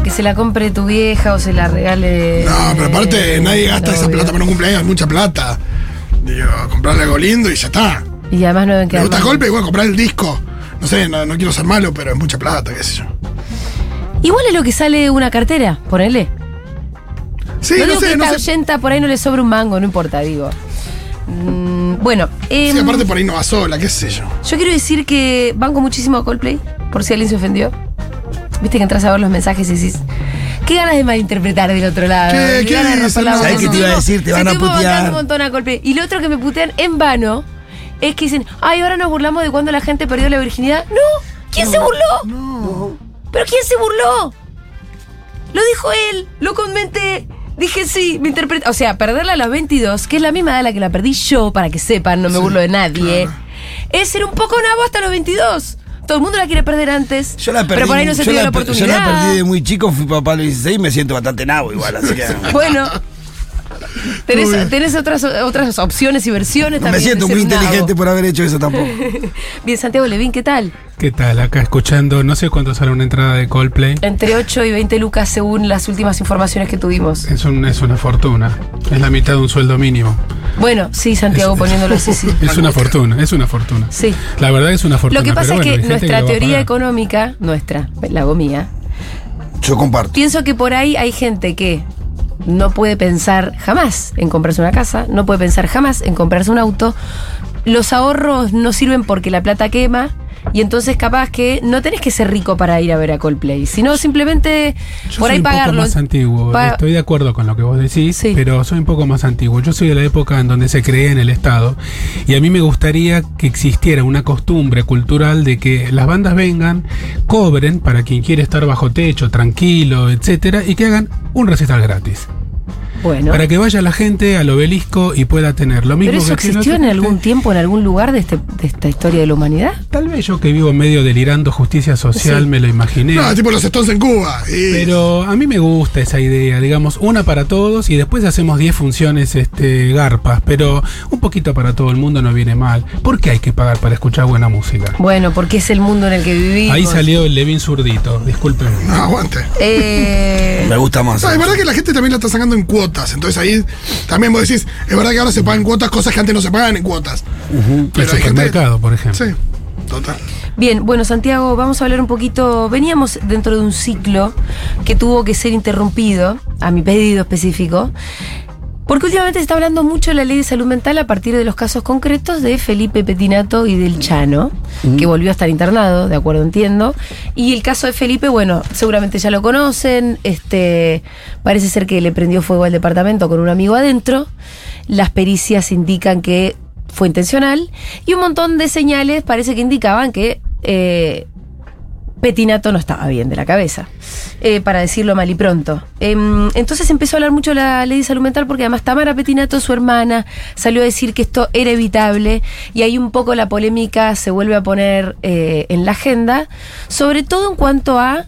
Que se la compre tu vieja o se la regale. No, pero aparte eh, nadie gasta esa plata para un cumpleaños, es mucha plata. Digo, comprarle algo lindo y ya está. Y además no deben Me quedar. gusta mal. golpe, igual comprar el disco. No sé, no, no quiero ser malo, pero es mucha plata, qué sé yo. Igual es lo que sale una cartera, ponele. Sí, no no, digo sé, que no esta sé. por ahí no le sobra un mango, no importa, digo. Mm, bueno, em, Sí, aparte por ahí no va sola, qué sé yo. yo quiero decir que banco muchísimo a Coldplay, por si alguien se ofendió. Viste que entras a ver los mensajes y decís. Qué ganas de malinterpretar del otro lado. ¿Qué- Qué qué ganas de boca. qué te iba a decir? Te van a putear. un montón a Coldplay. Y lo otro que me putean en vano es que dicen, ay, ahora nos burlamos de cuando la gente perdió la virginidad. No, ¿quién se burló? No. ¿Pero quién se burló? Lo dijo él, lo comenté. Dije sí, me interpreta. O sea, perderla a los 22, que es la misma edad a la que la perdí yo, para que sepan, no me Sí, burlo de nadie, claro. es ser un poco nabo hasta los 22. Todo el mundo la quiere perder antes. Yo la perdí, pero por ahí no se te dio la, oportunidad. yo la perdí de muy chico, fui papá a los 16 y me siento bastante nabo igual, así que. Bueno. Tenés, otras, otras opciones y versiones No me también. siento de muy inteligente por haber hecho eso tampoco. Bien, Santiago Levín, ¿qué tal? ¿Qué tal? Acá escuchando, no sé cuánto sale una entrada de Coldplay. Entre 8 y 20 lucas según las últimas informaciones que tuvimos. Es, un- es una fortuna. Es la mitad de un sueldo mínimo. Bueno, sí, Santiago, Es- poniéndolo así, sí. Es una fortuna, es una fortuna. Sí. La verdad es una fortuna. Lo que pasa bueno, es que nuestra teoría económica, nuestra, la hago mía, Yo comparto. pienso que por ahí hay gente que no puede pensar jamás en comprarse una casa, no puede pensar jamás en comprarse un auto. Los ahorros no sirven porque la plata quema. Y entonces capaz que no tenés que ser rico para ir a ver a Coldplay, sino simplemente Yo por soy ahí un pagarlo. poco más antiguo. Pa- Estoy de acuerdo con lo que vos decís, Sí. pero soy un poco más antiguo. Yo soy de la época en donde se creía en el Estado y a mí me gustaría que existiera una costumbre cultural de que las bandas vengan, cobren para quien quiere estar bajo techo, tranquilo, etcétera, y que hagan un recital gratis. Bueno, Para que vaya la gente al obelisco y pueda tener lo mismo pero eso que existió en algún tiempo, en algún lugar de, este, de esta historia de la humanidad. Tal vez yo que vivo medio delirando justicia social Sí. me lo imaginé. No, tipo los Stones en Cuba. y- Pero a mí me gusta esa idea, digamos, una para todos y después hacemos 10 funciones este, garpas, pero un poquito para todo el mundo no viene mal. ¿Por qué hay que pagar para escuchar buena música? Bueno, porque es el mundo en el que vivimos. Ahí salió el Levin zurdito, discúlpenme. No, aguante. Eh, Me gusta más. No, es verdad que la gente también la está sacando en cuotas. Entonces ahí también vos decís, es verdad que ahora se pagan cuotas, cosas que antes no se pagaban en cuotas. el Pero hay gente. supermercado, por ejemplo. Sí, total. Bien, bueno, Santiago, vamos a hablar un poquito. Veníamos dentro de un ciclo que tuvo que ser interrumpido, a mi pedido específico, porque últimamente se está hablando mucho de la ley de salud mental a partir de los casos concretos de Felipe Petinato y del Chano, que volvió a estar internado, de acuerdo entiendo. Y el caso de Felipe, bueno, seguramente ya lo conocen. Este, parece ser que le prendió fuego al departamento con un amigo adentro. Las pericias indican que fue intencional y un montón de señales parece que indicaban que eh, Petinato no estaba bien de la cabeza, eh, para decirlo mal y pronto. Em, entonces empezó a hablar mucho la ley de salud mental porque además Tamara Petinato, su hermana, salió a decir que esto era evitable y ahí un poco la polémica se vuelve a poner eh, en la agenda, sobre todo en cuanto a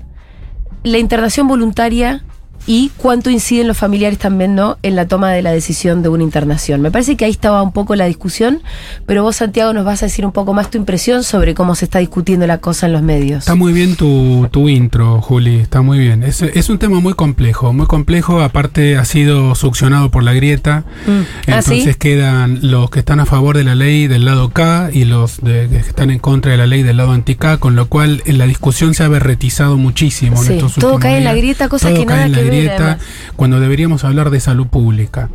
la internación voluntaria y cuánto inciden los familiares también no en la toma de la decisión de una internación. Me parece que ahí estaba un poco la discusión, pero vos Santiago nos vas a decir un poco más tu impresión sobre cómo se está discutiendo la cosa en los medios. Está muy bien tu, tu intro, Juli, está muy bien. Es, es un tema muy complejo, muy complejo, aparte ha sido succionado por la grieta, Mm. ¿Ah, entonces sí? quedan los que están a favor de la ley del lado K y los de- que están en contra de la ley del lado anti-K, con lo cual en la discusión se ha berretizado muchísimo en estos todo cae en la grieta, cosa Todo que nada que ver, grieta, cuando deberíamos hablar de salud pública.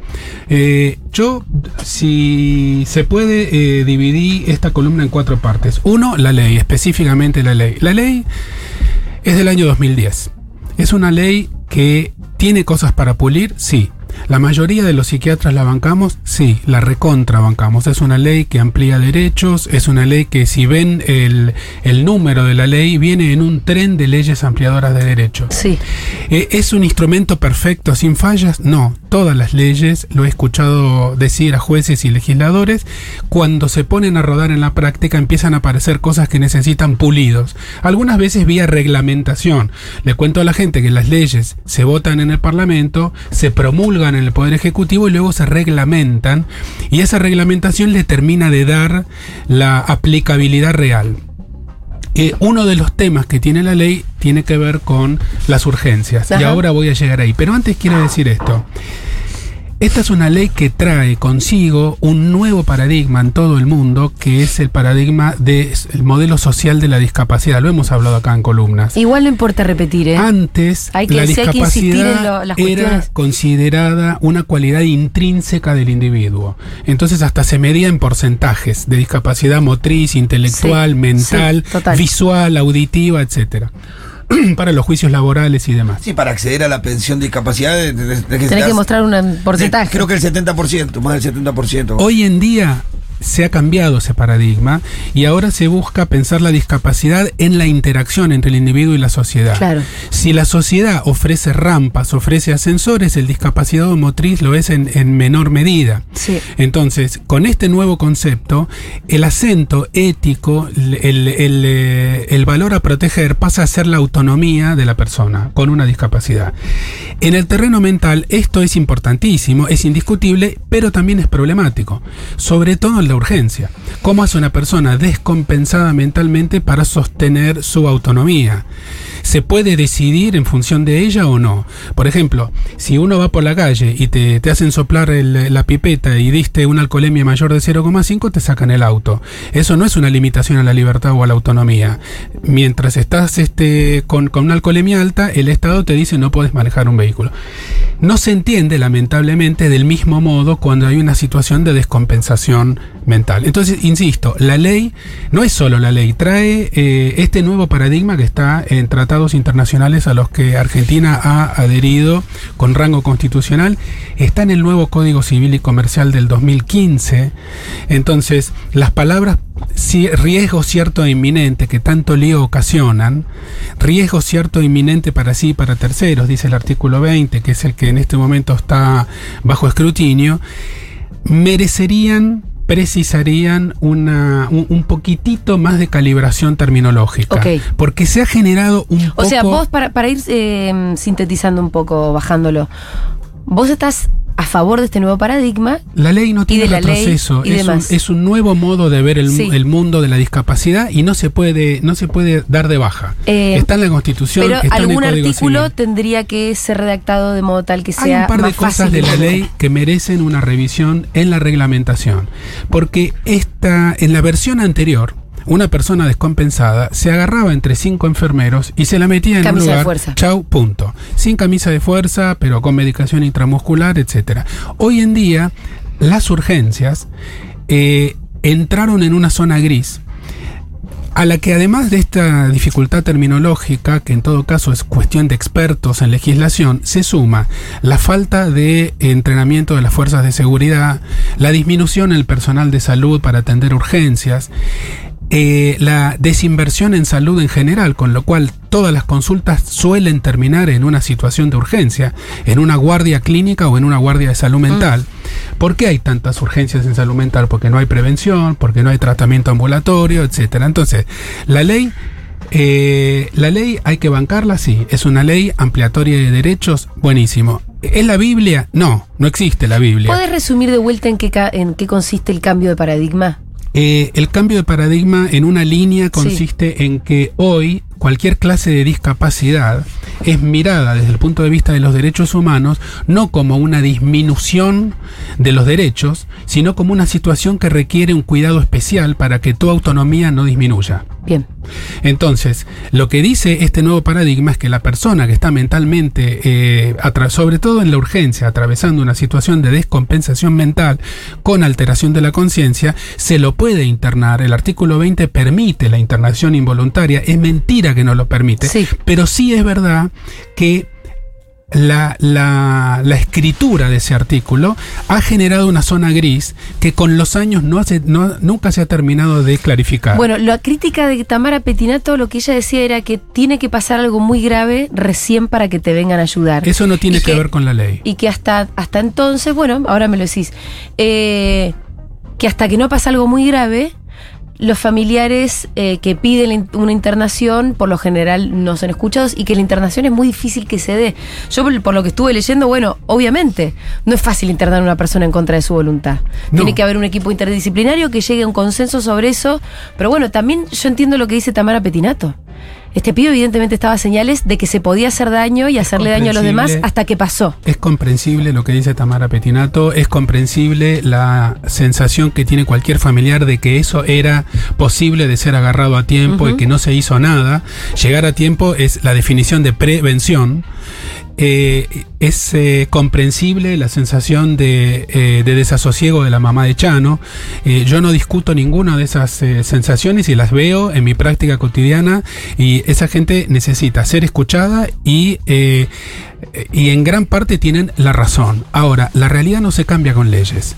Eh, yo, si se puede, eh, dividí esta columna en cuatro partes. Uno, la ley, específicamente la ley. La ley es del año 2010. Es una ley que tiene cosas para pulir, sí. La mayoría de los psiquiatras la bancamos, sí, la recontra bancamos. Es una ley que amplía derechos, es una ley que si ven el, el número de la ley, viene en un tren de leyes ampliadoras de derechos. Sí. Eh, ¿Es un instrumento perfecto, sin fallas? No. Todas las leyes, lo he escuchado decir a jueces y legisladores, cuando se ponen a rodar en la práctica empiezan a aparecer cosas que necesitan pulidos. Algunas veces vía reglamentación. Le cuento a la gente que las leyes se votan en el Parlamento, se promulgan en el Poder Ejecutivo y luego se reglamentan y esa reglamentación le termina de dar la aplicabilidad real. Eh, uno de los temas que tiene la ley tiene que ver con las urgencias. Y ahora voy a llegar ahí. Pero antes quiero decir esto. Esta es una ley que trae consigo un nuevo paradigma en todo el mundo, que es el paradigma del modelo social de la discapacidad. Lo hemos hablado acá en columnas. Igual no importa repetir, ¿eh? Antes, Hay que- la sí hay que insistir en discapacidad lo- las era considerada una cualidad intrínseca del individuo. Entonces hasta se medía en porcentajes de discapacidad motriz, intelectual, Sí, mental, sí, visual, auditiva, etcétera. Para los juicios laborales y demás. Sí, para acceder a la pensión de discapacidad de- Tenés que mostrar un porcentaje. de- Creo que el 70%, más del 70%. Hoy en día se ha cambiado ese paradigma y ahora se busca pensar la discapacidad en la interacción entre el individuo y la sociedad. Claro. Si la sociedad ofrece rampas, ofrece ascensores, el discapacitado motriz lo es en, en menor medida. Sí. Entonces, con este nuevo concepto, el acento ético, el, el- el, eh, el valor a proteger pasa a ser la autonomía de la persona con una discapacidad. En el terreno mental, esto es importantísimo, es indiscutible, pero también es problemático, sobre todo en la urgencia. ¿Cómo hace una persona descompensada mentalmente para sostener su autonomía? ¿Se puede decidir en función de ella o no? Por ejemplo, si uno va por la calle y te, te hacen soplar la pipeta y diste una alcoholemia mayor de 0,5, te sacan el auto. Eso no es una limitación a la libertad o a la autonomía. Mientras estás este, con, con una alcoholemia alta, el Estado te dice no puedes manejar un vehículo. No se entiende, lamentablemente, del mismo modo cuando hay una situación de descompensación Entonces, insisto, la ley no es solo la ley, trae eh, este nuevo paradigma que está en tratados internacionales a los que Argentina ha adherido con rango constitucional, está en el nuevo Código Civil y Comercial del 2015. Entonces, las palabras riesgo cierto e inminente que tanto lío ocasionan, riesgo cierto e inminente para sí y para terceros, dice el artículo 20, que es el que en este momento está bajo escrutinio, merecerían precisarían una, un, un poquitito más de calibración terminológica. Porque se ha generado un poco... O sea, vos, para, para ir eh, sintetizando un poco, bajándolo, vos estás a favor de este nuevo paradigma. La ley no tiene retroceso, y es, un, es un nuevo modo de ver el, Sí. el mundo de la discapacidad y no se puede, no se puede dar de baja. Eh, está en la Constitución, Pero está en algún el Código artículo Civil. tendría que ser redactado de modo tal que Hay sea un par de cosas fácil de la ley que merecen una revisión en la reglamentación. Porque esta, en la versión anterior, una persona descompensada se agarraba entre cinco enfermeros y se la metía en Camisa un de lugar. fuerza. Chau, punto. Sin camisa de fuerza, pero con medicación intramuscular, etcétera. Hoy en día, las urgencias eh, entraron en una zona gris a la que además de esta dificultad terminológica, que en todo caso es cuestión de expertos en legislación, se suma la falta de entrenamiento de las fuerzas de seguridad, la disminución en el personal de salud para atender urgencias, eh, la desinversión en salud en general, con lo cual todas las consultas suelen terminar en una situación de urgencia, en una guardia clínica o en una guardia de salud mental. ¿Por qué hay tantas urgencias en salud mental? Porque no hay prevención, porque no hay tratamiento ambulatorio, etcétera. Entonces, la ley, eh, la ley hay que bancarla, sí. Es una ley ampliatoria de derechos, buenísimo. ¿Es la Biblia? No, no existe la Biblia. ¿Puedes resumir de vuelta en qué, en qué consiste el cambio de paradigma? Eh, el cambio de paradigma en una línea consiste en que hoy cualquier clase de discapacidad es mirada desde el punto de vista de los derechos humanos no como una disminución de los derechos, sino como una situación que requiere un cuidado especial para que tu autonomía no disminuya. Bien. Entonces, lo que dice este nuevo paradigma es que la persona que está mentalmente, eh, sobre todo en la urgencia, atravesando una situación de descompensación mental con alteración de la conciencia, se lo puede internar. El artículo 20 permite la internación involuntaria. Es mentira que no lo permite. Sí. Pero sí es verdad que la, la- la escritura de ese artículo ha generado una zona gris que con los años no hace- no- nunca se ha terminado de clarificar. Bueno, la crítica de Tamara Petinato, lo que ella decía era que tiene que pasar algo muy grave recién para que te vengan a ayudar. Eso no tiene que, que- ver con la ley. y que hasta, hasta entonces, bueno, ahora me lo decís, eh, que hasta que no pasa algo muy grave, los familiares eh, que piden una internación, por lo general no son escuchados y que la internación es muy difícil que se dé. Yo, por, por lo que estuve leyendo, bueno, obviamente, no es fácil internar a una persona en contra de su voluntad. No. Tiene que haber un equipo interdisciplinario que llegue a un consenso sobre eso. Pero bueno, también yo entiendo lo que dice Tamara Petinato. Este pibe evidentemente estaba señales de que se podía hacer daño y hacerle daño a los demás hasta que pasó. Es comprensible lo que dice Tamara Petinato, es comprensible la sensación que tiene cualquier familiar de que eso era posible de ser agarrado a tiempo y que no se hizo nada. Llegar a tiempo es la definición de prevención. Eh, es eh, comprensible la sensación de, eh, de desasosiego de la mamá de Chano. Yo no discuto ninguna de esas sensaciones y las veo en mi práctica cotidiana y esa gente necesita ser escuchada y, y en gran parte tienen la razón. Ahora, la realidad no se cambia con leyes.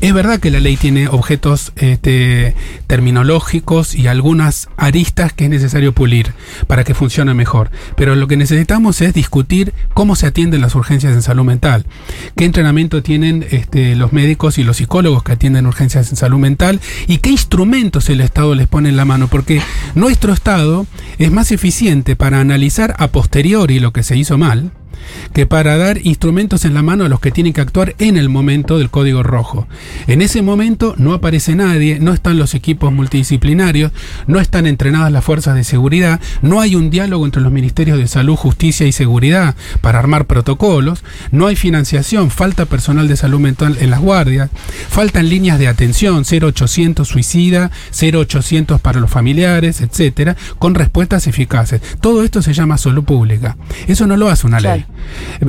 Es verdad que la ley tiene objetos este, terminológicos y algunas aristas que es necesario pulir para que funcione mejor. Pero lo que necesitamos es discutir cómo se atienden las urgencias en salud mental, qué entrenamiento tienen este, los médicos y los psicólogos que atienden urgencias en salud mental y qué instrumentos el Estado les pone en la mano, porque nuestro Estado es más eficiente para analizar a posteriori lo que se hizo mal que para dar instrumentos en la mano a los que tienen que actuar en el momento del código rojo. En ese momento no aparece nadie, no están los equipos multidisciplinarios, no están entrenadas las fuerzas de seguridad, no hay un diálogo entre los ministerios de salud, justicia y seguridad para armar protocolos, no hay financiación, falta personal de salud mental en las guardias, faltan líneas de atención, 0800 suicida, 0800 para los familiares, etcétera, con respuestas eficaces. Todo esto se llama salud pública. Eso no lo hace una ley.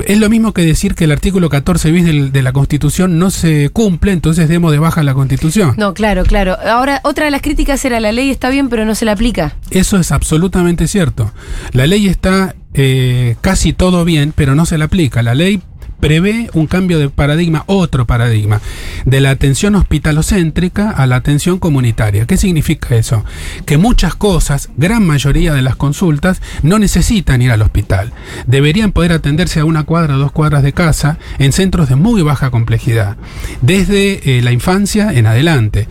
Es lo mismo que decir que el artículo 14 bis del- de la Constitución no se cumple, entonces demos de baja la Constitución. No, claro, claro. Ahora, otra de las críticas era la ley está bien, pero no se la aplica. Eso es absolutamente cierto. La ley está eh, casi todo bien, pero no se la aplica. La ley prevé un cambio de paradigma, otro paradigma, de la atención hospitalocéntrica a la atención comunitaria. ¿Qué significa eso? Que muchas cosas, gran mayoría de las consultas, no necesitan ir al hospital. Deberían poder atenderse a una cuadra o dos cuadras de casa en centros de muy baja complejidad, desde eh, la infancia en adelante.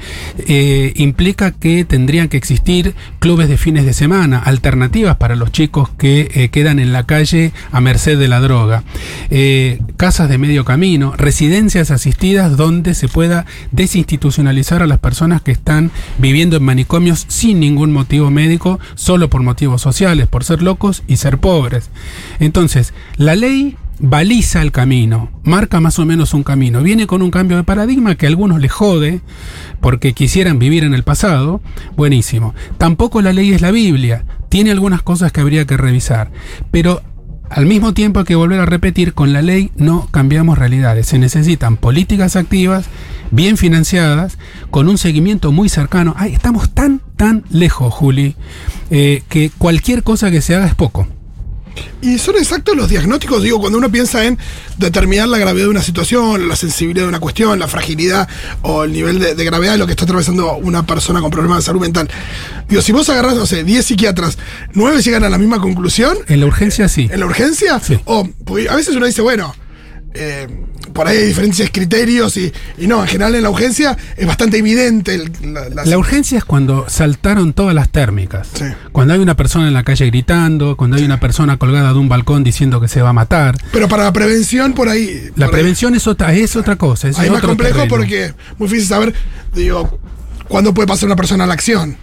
Eh, implica que tendrían que existir clubes de fines de semana, alternativas para los chicos que eh, quedan en la calle a merced de la droga, casas de medio camino, residencias asistidas donde se pueda desinstitucionalizar a las personas que están viviendo en manicomios sin ningún motivo médico, solo por motivos sociales, por ser locos y ser pobres. Entonces, la ley baliza el camino, marca más o menos un camino, viene con un cambio de paradigma que a algunos les jode porque quisieran vivir en el pasado, buenísimo. Tampoco la ley es la Biblia, tiene algunas cosas que habría que revisar, pero al mismo tiempo hay que volver a repetir, con la ley no cambiamos realidades, se necesitan políticas activas, bien financiadas, con un seguimiento muy cercano. Ay, estamos tan, tan lejos, Juli, eh, que cualquier cosa que se haga es poco. Y son exactos los diagnósticos, digo, cuando uno piensa en determinar la gravedad de una situación, la sensibilidad de una cuestión, la fragilidad o el nivel de, de gravedad de lo que está atravesando una persona con problemas de salud mental. Digo, si vos agarrás, no sé, 10 psiquiatras, 9 llegan a la misma conclusión, En la urgencia sí. en la urgencia, Sí. o a veces uno dice, bueno, eh, por ahí hay diferentes criterios y, y no, en general en la urgencia es bastante evidente el- la, la- La urgencia es cuando saltaron todas las térmicas. Sí. Cuando hay una persona en la calle gritando, cuando hay una persona colgada de un balcón diciendo que se va a matar. Pero para la prevención, por ahí. La por ahí- prevención es otra, es otra cosa. Es Ahí es más complejo terreno. porque es muy difícil saber, digo, cuándo puede pasar una persona a la acción.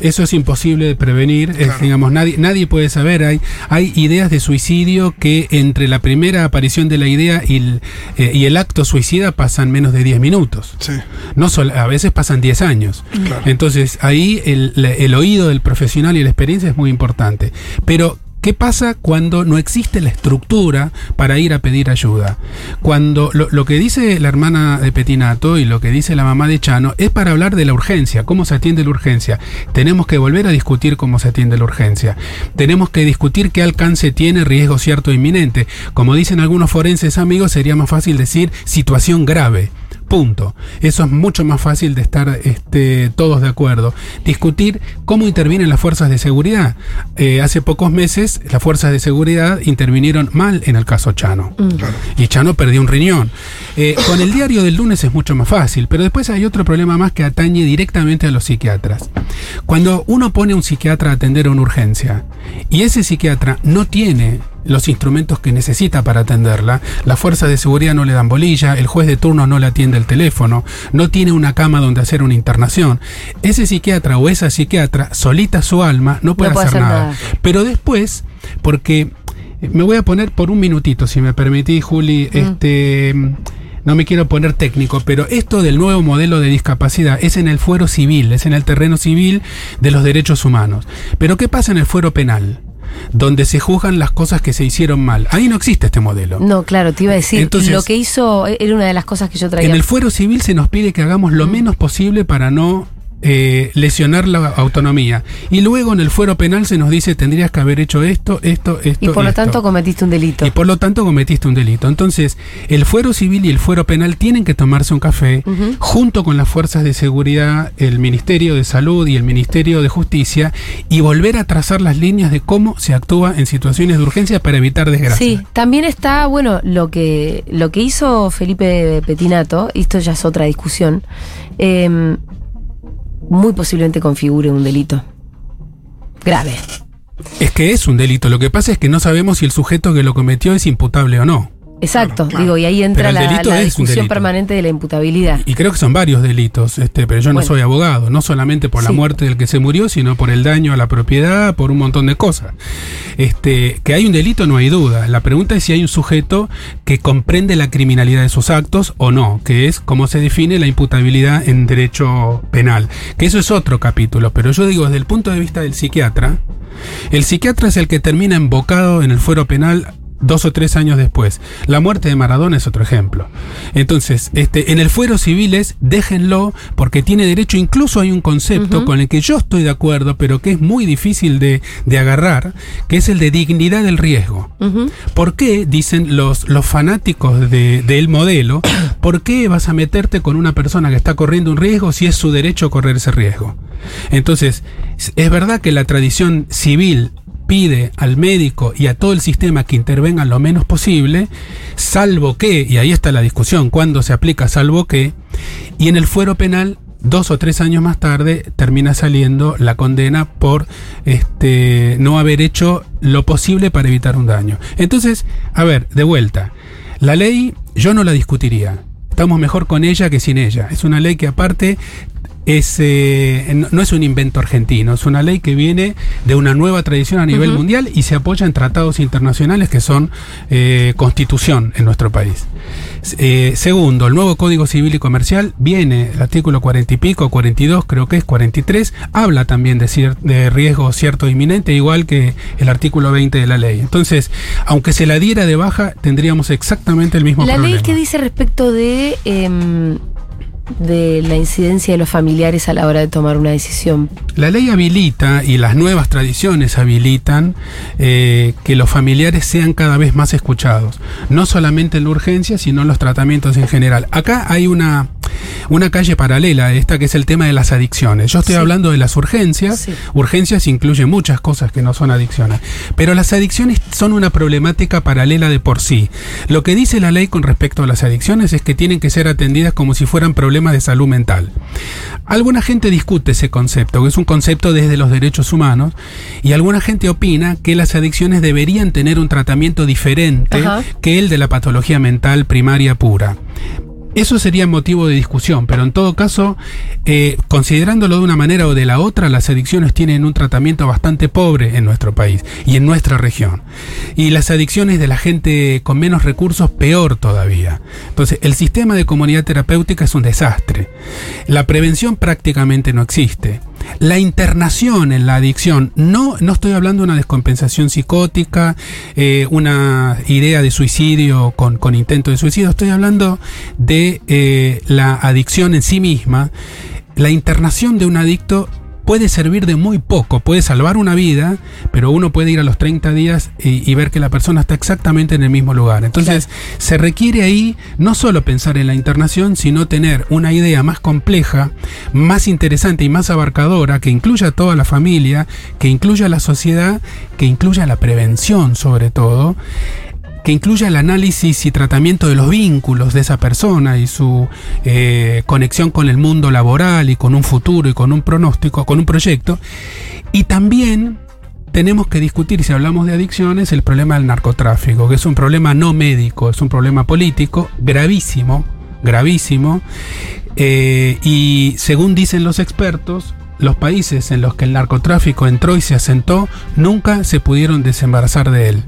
Eso es imposible de prevenir, es, digamos, nadie, nadie puede saber. Hay, hay ideas de suicidio que entre la primera aparición de la idea y el, eh, y el acto suicida pasan menos de 10 minutos. Sí. No sol- a veces pasan 10 años. Claro. Entonces ahí el, el oído del profesional y la experiencia es muy importante. Pero, ¿qué pasa cuando no existe la estructura para ir a pedir ayuda? Cuando lo, lo que dice la hermana de Petinato y lo que dice la mamá de Chano es para hablar de la urgencia, cómo se atiende la urgencia. Tenemos que volver a discutir cómo se atiende la urgencia. Tenemos que discutir qué alcance tiene riesgo cierto e inminente. Como dicen algunos forenses amigos, sería más fácil decir situación grave. Punto. Eso es mucho más fácil de estar este, todos de acuerdo. Discutir cómo intervienen las fuerzas de seguridad. Eh, hace pocos meses las fuerzas de seguridad intervinieron mal en el caso Chano. Y Chano perdió un riñón. Eh, con el diario del lunes es mucho más fácil, pero después hay otro problema más que atañe directamente a los psiquiatras. Cuando uno pone a un psiquiatra a atender una urgencia y ese psiquiatra no tiene los instrumentos que necesita para atenderla, las fuerzas de seguridad no le dan bolilla, el juez de turno no le atiende el teléfono, no tiene una cama donde hacer una internación. Ese psiquiatra o esa psiquiatra, solita su alma, no puede, No puede hacer, hacer nada. nada. Pero después, porque me voy a poner por un minutito, si me permitís, Juli, este... No me quiero poner técnico, pero esto del nuevo modelo de discapacidad es en el fuero civil, es en el terreno civil de los derechos humanos. Pero ¿qué pasa en el fuero penal? Donde se juzgan las cosas que se hicieron mal. Ahí no existe este modelo. No, claro, te iba a decir, Entonces- lo que hizo era una de las cosas que yo traía. En el fuero civil se nos pide que hagamos lo menos posible para no eh, lesionar la autonomía. Y luego en el fuero penal se nos dice tendrías que haber hecho esto, esto, esto. y por lo esto". tanto cometiste un delito. Y por lo tanto cometiste un delito. Entonces, el fuero civil y el fuero penal tienen que tomarse un café junto con las fuerzas de seguridad, el Ministerio de Salud y el Ministerio de Justicia y volver a trazar las líneas de cómo se actúa en situaciones de urgencia para evitar desgracias. Sí, también está, bueno, lo que, lo que hizo Felipe Petinato, y esto ya es otra discusión, eh, muy posiblemente configure un delito grave. Es que es un delito. Lo que pasa es que no sabemos si el sujeto que lo cometió es imputable o no. Exacto, Claro, digo, y ahí entra la, discusión permanente de la imputabilidad. Y creo que son varios delitos, este, pero yo no soy abogado, no solamente por la muerte del que se murió, sino por el daño a la propiedad, por un montón de cosas. Este, que hay un delito no hay duda. La pregunta es si hay un sujeto que comprende la criminalidad de sus actos o no, que es cómo se define la imputabilidad en derecho penal. Que eso es otro capítulo, pero yo digo desde el punto de vista del psiquiatra, el psiquiatra es el que termina embocado en el fuero penal dos o tres años después. La muerte de Maradona es otro ejemplo. Entonces, este, en el fuero civiles, déjenlo, porque tiene derecho, incluso hay un concepto con el que yo estoy de acuerdo, pero que es muy difícil de, de agarrar, que es el de dignidad del riesgo. ¿Por qué, dicen los, los fanáticos de- del modelo, por qué vas a meterte con una persona que está corriendo un riesgo si es su derecho correr ese riesgo? Entonces, es- es verdad que la tradición civil pide al médico y a todo el sistema que intervengan lo menos posible, salvo que, y ahí está la discusión, cuando se aplica salvo que, y en el fuero penal dos o tres años más tarde termina saliendo la condena por este no haber hecho lo posible para evitar un daño. Entonces, a ver, de vuelta, la ley yo no la discutiría. Estamos mejor con ella que sin ella. Es una ley que aparte es, eh, no, es un invento argentino, es una ley que viene de una nueva tradición a nivel mundial y se apoya en tratados internacionales que son eh, constitución en nuestro país. Eh, segundo, el nuevo Código Civil y Comercial viene, el artículo 40 y pico, 42, creo que es 43, habla también de, cier- de riesgo cierto e inminente, igual que el artículo 20 de la ley. Entonces, aunque se la diera de baja, tendríamos exactamente el mismo La problema. ley que dice respecto de, em, de la incidencia de los familiares a la hora de tomar una decisión. La ley habilita y las nuevas tradiciones habilitan eh, que los familiares sean cada vez más escuchados, no solamente en la urgencia, sino en los tratamientos en general. Acá hay una, una calle paralela a esta que es el tema de las adicciones. Yo estoy Sí. hablando de las urgencias. Sí. Urgencias incluyen muchas cosas que no son adicciones, pero las adicciones son una problemática paralela de por sí. Lo que dice la ley con respecto a las adicciones es que tienen que ser atendidas como si fueran problemas de salud mental. Alguna gente discute ese concepto, que es un concepto desde los derechos humanos, y alguna gente opina que las adicciones deberían tener un tratamiento diferente Ajá. que el de la patología mental primaria pura. Eso sería motivo de discusión, pero en todo caso, eh, considerándolo de una manera o de la otra, las adicciones tienen un tratamiento bastante pobre en nuestro país y en nuestra región. Y las adicciones de la gente con menos recursos, peor todavía. Entonces, el sistema de comunidad terapéutica es un desastre. La prevención prácticamente no existe. La internación en la adicción, no, no estoy hablando de una descompensación psicótica, eh, una idea de suicidio con, con intento de suicidio, estoy hablando de eh, la adicción en sí misma. La internación de un adicto puede servir de muy poco, puede salvar una vida, pero uno puede ir a los 30 días y, y ver que la persona está exactamente en el mismo lugar. Entonces, se requiere ahí no solo pensar en la internación, sino tener una idea más compleja, más interesante y más abarcadora, que incluya a toda la familia, que incluya a la sociedad, que incluya la prevención sobre todo que incluya el análisis y tratamiento de los vínculos de esa persona y su eh, conexión con el mundo laboral y con un futuro y con un pronóstico, con un proyecto. Y también tenemos que discutir, si hablamos de adicciones, el problema del narcotráfico, que es un problema no médico, es un problema político gravísimo, gravísimo. Eh, y según dicen los expertos, los países en los que el narcotráfico entró y se asentó nunca se pudieron desembarazar de él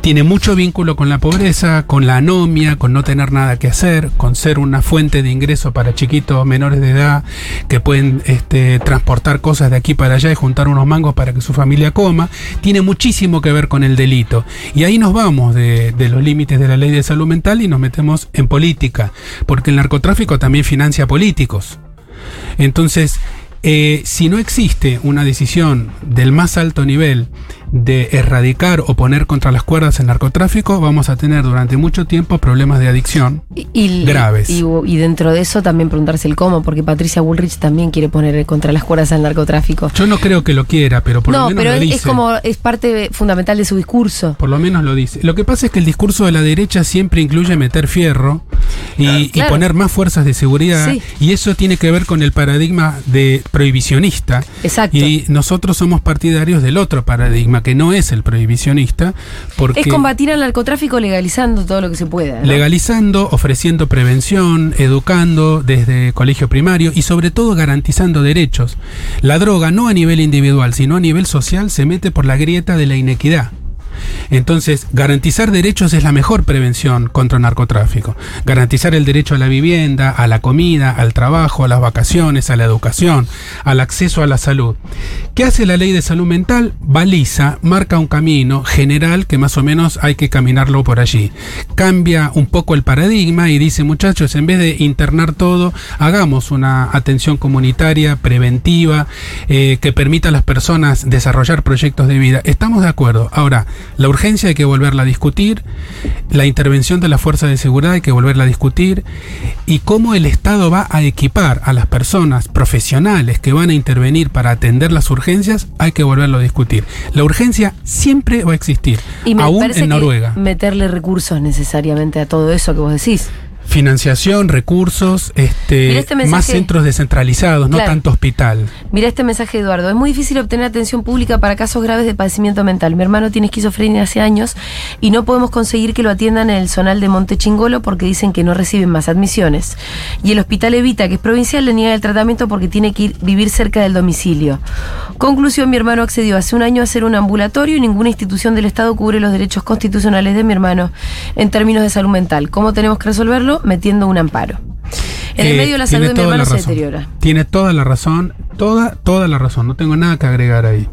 tiene mucho vínculo con la pobreza, con la anomia, con no tener nada que hacer, con ser una fuente de ingreso para chiquitos menores de edad que pueden este, transportar cosas de aquí para allá y juntar unos mangos para que su familia coma. Tiene muchísimo que ver con el delito. Y ahí nos vamos de, los límites de la ley de salud mental y nos metemos en política, porque el narcotráfico también financia políticos. Entonces, eh, si no existe una decisión del más alto nivel de erradicar o poner contra las cuerdas el narcotráfico, vamos a tener durante mucho tiempo problemas de adicción Y- y- graves. Y, y dentro de eso también preguntarse el cómo, porque Patricia Bullrich también quiere poner contra las cuerdas al narcotráfico. Yo no creo que lo quiera, pero por lo no, menos pero lo es, dice. es como es parte fundamental de su discurso. Por lo menos lo dice. Lo que pasa es que el discurso de la derecha siempre incluye meter fierro y, poner más fuerzas de seguridad. Sí. Y eso tiene que ver con el paradigma de prohibicionista. Exacto. Y nosotros somos partidarios del otro paradigma, que no es el prohibicionista, porque Es combatir al narcotráfico legalizando todo lo que se pueda. ¿no? legalizando, ofreciendo prevención, educando desde colegio primario y sobre todo garantizando derechos. La droga no a nivel individual, sino a nivel social se mete por la grieta de la inequidad. Entonces, garantizar derechos es la mejor prevención contra el narcotráfico. Garantizar el derecho a la vivienda, a la comida, al trabajo, a las vacaciones, a la educación, al acceso a la salud. ¿Qué hace la ley de salud mental? Baliza, marca un camino general que más o menos hay que caminarlo por allí. Cambia un poco el paradigma y dice, muchachos, en vez de internar todo, hagamos una atención comunitaria, preventiva, eh, que permita a las personas desarrollar proyectos de vida. Estamos de acuerdo. Ahora, la urgencia hay que volverla a discutir, la intervención de la fuerza de seguridad hay que volverla a discutir, y cómo el Estado va a equipar a las personas profesionales que van a intervenir para atender las urgencias, hay que volverlo a discutir. La urgencia siempre va a existir, Y me aún en Noruega. meterle recursos necesariamente a todo eso que vos decís. Financiación, recursos, este, este mensaje. más centros descentralizados, no tanto hospital. Mira este mensaje, Eduardo. Es muy difícil obtener atención pública para casos graves de padecimiento mental. Mi hermano tiene esquizofrenia hace años y no podemos conseguir que lo atiendan en el zonal de Monte Chingolo porque dicen que no reciben más admisiones. Y el hospital Evita, que es provincial, le niega el tratamiento porque tiene que ir, vivir cerca del domicilio. Conclusión, mi hermano accedió hace un año a hacer un ambulatorio y ninguna institución del Estado cubre los derechos constitucionales de mi hermano en términos de salud mental. ¿Cómo tenemos que resolverlo? Metiendo un amparo. En el Eh, medio la tiene salud de mi hermano la se razón. deteriora. Tiene toda la razón, toda, toda la razón. No tengo nada que agregar ahí.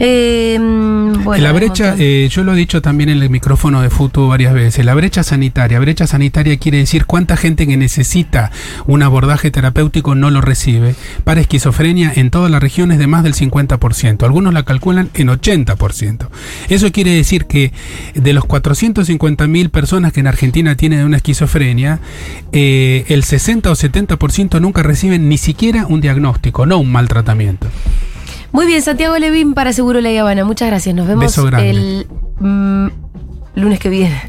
Eh, mm, bueno, la brecha, eh, yo lo he dicho también en el micrófono de Futu varias veces, la brecha sanitaria. Brecha sanitaria quiere decir cuánta gente que necesita un abordaje terapéutico no lo recibe. Para esquizofrenia en toda la región es de más del 50%. Algunos la calculan en 80%. Eso quiere decir que de los 450.000 personas que en Argentina tienen una esquizofrenia, eh, el 60 o 70% nunca reciben ni siquiera un diagnóstico, no un mal tratamiento. Muy bien, Santiago Levín para Seguro La Habana. Muchas gracias. Nos vemos Beso el mm, lunes que viene.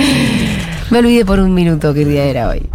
Me olvidé por un minuto qué día era hoy.